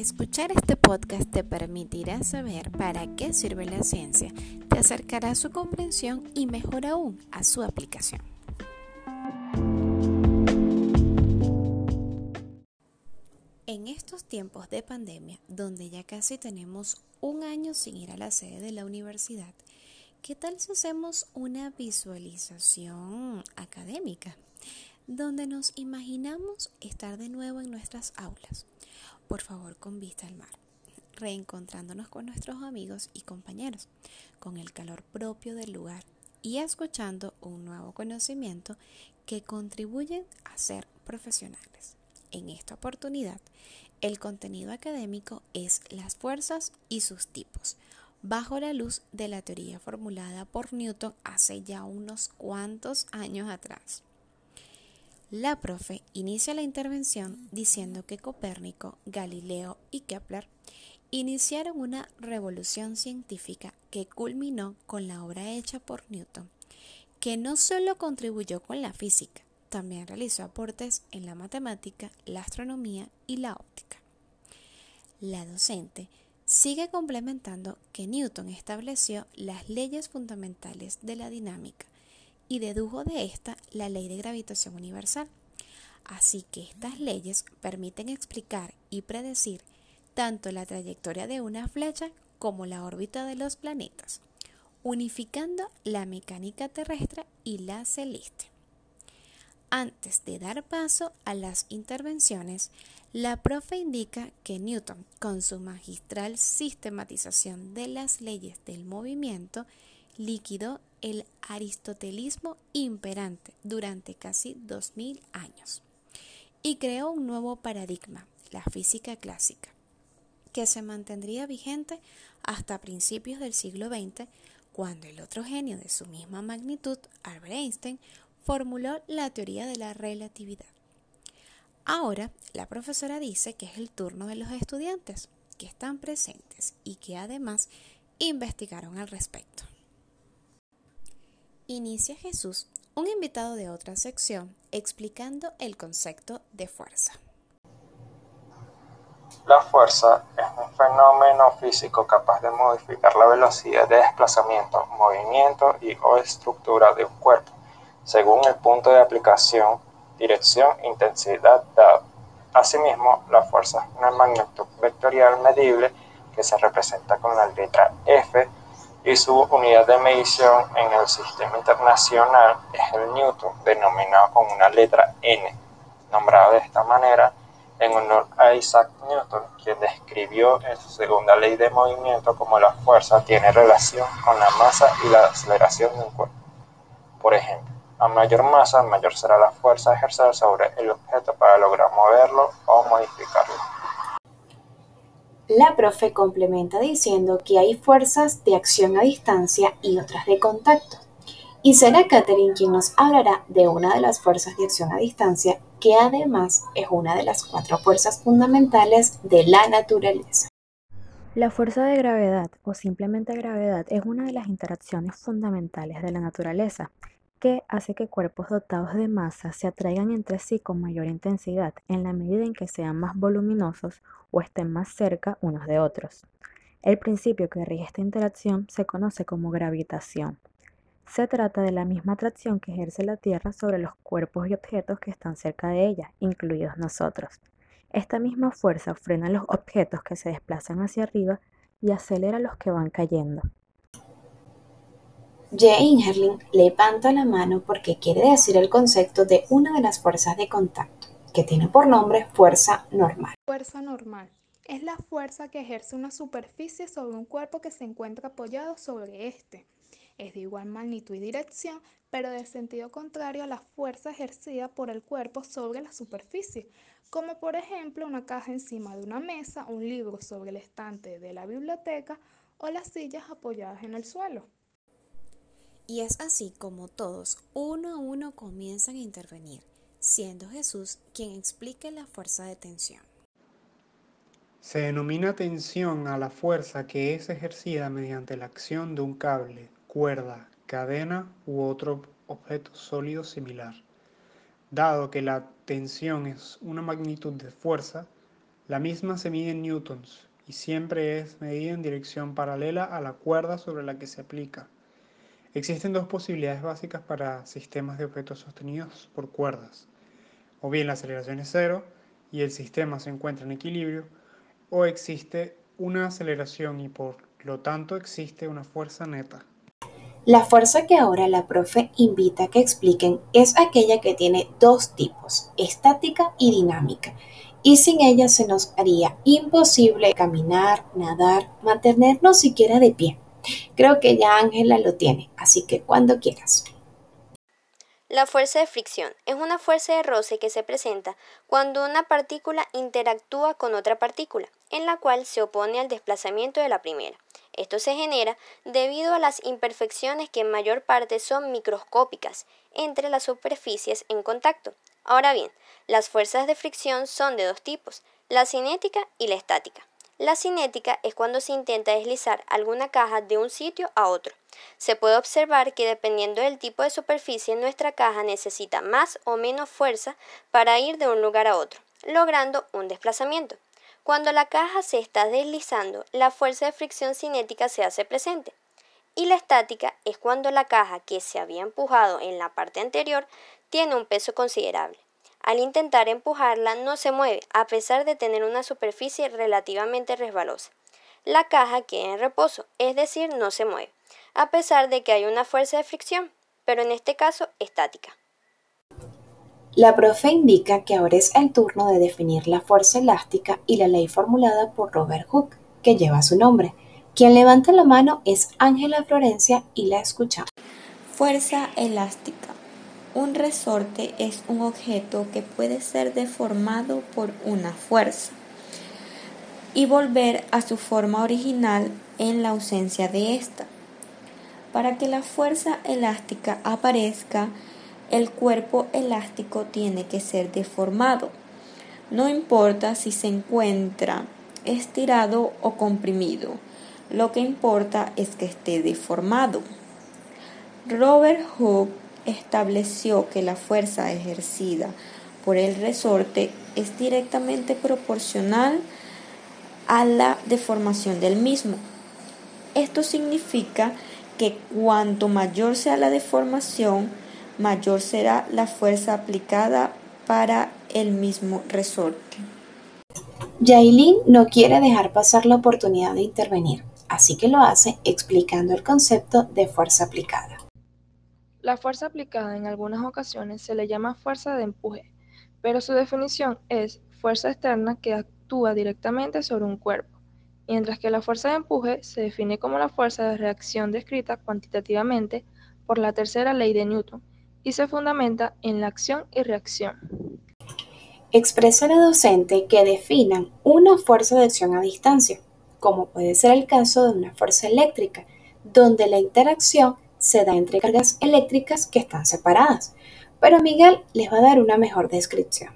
Escuchar este podcast te permitirá saber para qué sirve la ciencia, te acercará a su comprensión y mejor aún a su aplicación. En estos tiempos de pandemia, donde ya casi tenemos un año sin ir a la sede de la universidad, ¿qué tal si hacemos una visualización académica? Donde nos imaginamos estar de nuevo en nuestras aulas, por favor con vista al mar, reencontrándonos con nuestros amigos y compañeros, con el calor propio del lugar y escuchando un nuevo conocimiento que contribuye a ser profesionales. En esta oportunidad, el contenido académico es las fuerzas y sus tipos, bajo la luz de la teoría formulada por Newton hace ya unos cuantos años atrás. La profe inicia la intervención diciendo que Copérnico, Galileo y Kepler iniciaron una revolución científica que culminó con la obra hecha por Newton, que no solo contribuyó con la física, también realizó aportes en la matemática, la astronomía y la óptica. La docente sigue complementando que Newton estableció las leyes fundamentales de la dinámica y dedujo de esta la ley de gravitación universal. Así que estas leyes permiten explicar y predecir tanto la trayectoria de una flecha como la órbita de los planetas, unificando la mecánica terrestre y la celeste. Antes de dar paso a las intervenciones, la profe indica que Newton, con su magistral sistematización de las leyes del movimiento, liquidó el aristotelismo imperante durante casi 2000 años y creó un nuevo paradigma, la física clásica, que se mantendría vigente hasta principios del siglo XX, cuando el otro genio de su misma magnitud, Albert Einstein, formuló la teoría de la relatividad. Ahora, la profesora dice que es el turno de los estudiantes, que están presentes y que además investigaron al respecto. Inicia Jesús, un invitado de otra sección, explicando el concepto de fuerza. La fuerza es un fenómeno físico capaz de modificar la velocidad de desplazamiento, movimiento y o estructura de un cuerpo según el punto de aplicación, dirección, intensidad dado. Asimismo, la fuerza es una magnitud vectorial medible que se representa con la letra F y su unidad de medición en el sistema internacional es el newton, denominado con una letra N, nombrado de esta manera en honor a Isaac Newton, quien describió en su segunda ley de movimiento como la fuerza tiene relación con la masa y la aceleración de un cuerpo. Por ejemplo, a mayor masa, mayor será la fuerza a ejercer sobre el objeto para lograr moverlo o modificarlo. La profe complementa diciendo que hay fuerzas de acción a distancia y otras de contacto. Y será Catherine quien nos hablará de una de las fuerzas de acción a distancia, que además es una de las cuatro fuerzas fundamentales de la naturaleza. La fuerza de gravedad o simplemente gravedad es una de las interacciones fundamentales de la naturaleza que hace que cuerpos dotados de masa se atraigan entre sí con mayor intensidad en la medida en que sean más voluminosos o estén más cerca unos de otros. El principio que rige esta interacción se conoce como gravitación. Se trata de la misma atracción que ejerce la Tierra sobre los cuerpos y objetos que están cerca de ella, incluidos nosotros. Esta misma fuerza frena los objetos que se desplazan hacia arriba y acelera los que van cayendo. Jane Herling levanta la mano porque quiere decir el concepto de una de las fuerzas de contacto, que tiene por nombre fuerza normal. Fuerza normal es la fuerza que ejerce una superficie sobre un cuerpo que se encuentra apoyado sobre este. Es de igual magnitud y dirección, pero de sentido contrario a la fuerza ejercida por el cuerpo sobre la superficie, como por ejemplo una caja encima de una mesa, un libro sobre el estante de la biblioteca o las sillas apoyadas en el suelo. Y es así como todos, uno a uno, comienzan a intervenir, siendo Jesús quien explique la fuerza de tensión. Se denomina tensión a la fuerza que es ejercida mediante la acción de un cable, cuerda, cadena u otro objeto sólido similar. Dado que la tensión es una magnitud de fuerza, La misma se mide en newtons y siempre es medida en dirección paralela a la cuerda sobre la que se aplica. Existen dos posibilidades básicas para sistemas de objetos sostenidos por cuerdas. O bien la aceleración es cero y el sistema se encuentra en equilibrio, o existe una aceleración y por lo tanto existe una fuerza neta. La fuerza que ahora la profe invita a que expliquen es aquella que tiene dos tipos, estática y dinámica, y sin ella se nos haría imposible caminar, nadar, mantenernos siquiera de pie. Creo que ya Ángela lo tiene, así que cuando quieras. La fuerza de fricción es una fuerza de roce que se presenta cuando una partícula interactúa con otra partícula, en la cual se opone al desplazamiento de la primera. Esto se genera debido a las imperfecciones que en mayor parte son microscópicas entre las superficies en contacto. Ahora bien, las fuerzas de fricción son de dos tipos, la cinética y la estática. La cinética es cuando se intenta deslizar alguna caja de un sitio a otro. Se puede observar que dependiendo del tipo de superficie, nuestra caja necesita más o menos fuerza para ir de un lugar a otro, logrando un desplazamiento. Cuando la caja se está deslizando, la fuerza de fricción cinética se hace presente. Y la estática es cuando la caja que se había empujado en la parte anterior tiene un peso considerable. Al intentar empujarla no se mueve, a pesar de tener una superficie relativamente resbalosa. La caja queda en reposo, es decir, no se mueve, a pesar de que hay una fuerza de fricción, pero en este caso estática. La profe indica que ahora es el turno de definir la fuerza elástica y la ley formulada por Robert Hooke, que lleva su nombre. Quien levanta la mano es Ángela Florencia y la escuchamos. Fuerza elástica. Un resorte es un objeto que puede ser deformado por una fuerza y volver a su forma original en la ausencia de ésta. Para que la fuerza elástica aparezca, el cuerpo elástico tiene que ser deformado. No importa si se encuentra estirado o comprimido, lo que importa es que esté deformado. Robert Hooke estableció que la fuerza ejercida por el resorte es directamente proporcional a la deformación del mismo. Esto significa que cuanto mayor sea la deformación, mayor será la fuerza aplicada para el mismo resorte. Yailin no quiere dejar pasar la oportunidad de intervenir, así que lo hace explicando el concepto de fuerza aplicada. La fuerza aplicada en algunas ocasiones se le llama fuerza de empuje, pero su definición es fuerza externa que actúa directamente sobre un cuerpo, mientras que la fuerza de empuje se define como la fuerza de reacción descrita cuantitativamente por la tercera ley de Newton y se fundamenta en la acción y reacción. Expresa la docente que definan una fuerza de acción a distancia, como puede ser el caso de una fuerza eléctrica, donde la interacción se da entre cargas eléctricas que están separadas, pero Miguel les va a dar una mejor descripción.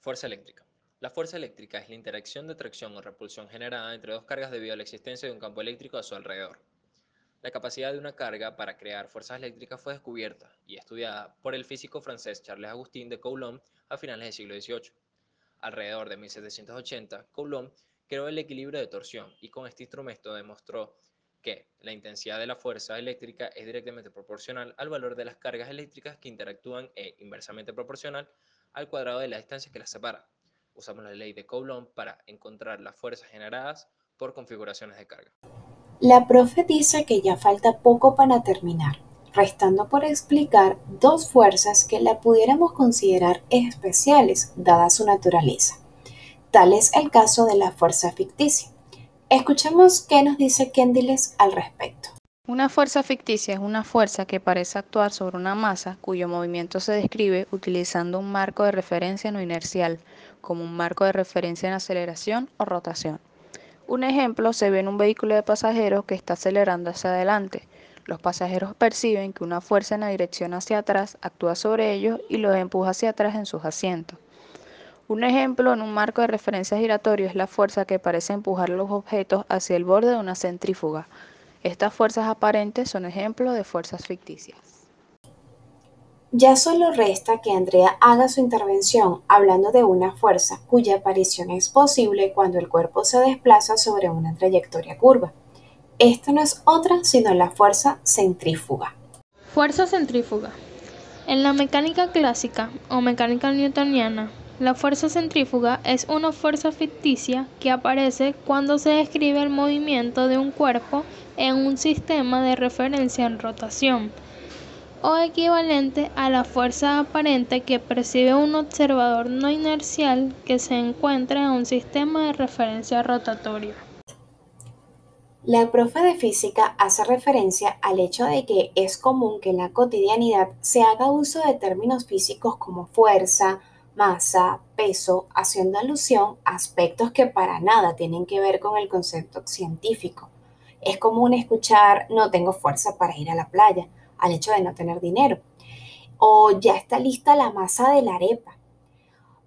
Fuerza eléctrica. La fuerza eléctrica es la interacción de tracción o repulsión generada entre dos cargas debido a la existencia de un campo eléctrico a su alrededor. La capacidad de una carga para crear fuerzas eléctricas fue descubierta y estudiada por el físico francés Charles Agustin de Coulomb a finales del siglo XVIII. Alrededor de 1780, Coulomb creó el equilibrio de torsión y con este instrumento demostró que la intensidad de la fuerza eléctrica es directamente proporcional al valor de las cargas eléctricas que interactúan e inversamente proporcional al cuadrado de la distancia que las separa. Usamos la ley de Coulomb para encontrar las fuerzas generadas por configuraciones de carga. La profe dice que ya falta poco para terminar, restando por explicar dos fuerzas que la pudiéramos considerar especiales dada su naturaleza. Tal es el caso de la fuerza ficticia. Escuchemos qué nos dice Kendiles al respecto. Una fuerza ficticia es una fuerza que parece actuar sobre una masa cuyo movimiento se describe utilizando un marco de referencia no inercial, como un marco de referencia en aceleración o rotación. Un ejemplo se ve en un vehículo de pasajeros que está acelerando hacia adelante. Los pasajeros perciben que una fuerza en la dirección hacia atrás actúa sobre ellos y los empuja hacia atrás en sus asientos. Un ejemplo en un marco de referencia giratorio es la fuerza que parece empujar los objetos hacia el borde de una centrífuga. Estas fuerzas aparentes son ejemplos de fuerzas ficticias. Ya solo resta que Andrea haga su intervención hablando de una fuerza cuya aparición es posible cuando el cuerpo se desplaza sobre una trayectoria curva. Esta no es otra sino la fuerza centrífuga. Fuerza centrífuga. En la mecánica clásica o mecánica newtoniana, la fuerza centrífuga es una fuerza ficticia que aparece cuando se describe el movimiento de un cuerpo en un sistema de referencia en rotación o equivalente a la fuerza aparente que percibe un observador no inercial que se encuentra en un sistema de referencia rotatorio. La profe de física hace referencia al hecho de que es común que en la cotidianidad se haga uso de términos físicos como fuerza, masa, peso, haciendo alusión a aspectos que para nada tienen que ver con el concepto científico. Es común escuchar no tengo fuerza para ir a la playa al hecho de no tener dinero. O ya está lista la masa de la arepa.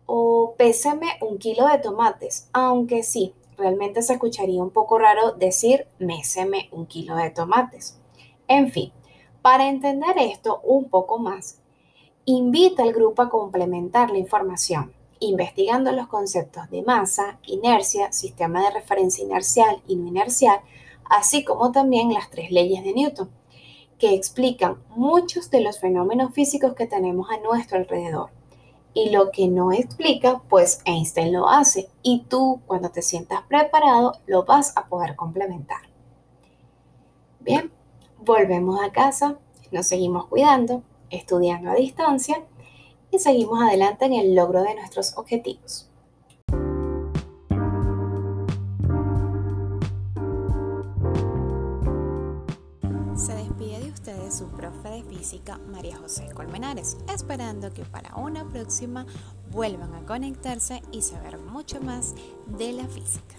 O péseme un kilo de tomates, aunque sí, realmente se escucharía un poco raro decir méseme un kilo de tomates. En fin, para entender esto un poco más, invita al grupo a complementar la información, investigando los conceptos de masa, inercia, sistema de referencia inercial y no inercial, así como también las tres leyes de Newton que explican muchos de los fenómenos físicos que tenemos a nuestro alrededor. Y lo que no explica, pues Einstein lo hace y tú cuando te sientas preparado lo vas a poder complementar. Bien, volvemos a casa, nos seguimos cuidando, estudiando a distancia y seguimos adelante en el logro de nuestros objetivos. su profe de física María José Colmenares, esperando que para una próxima vuelvan a conectarse y saber mucho más de la física.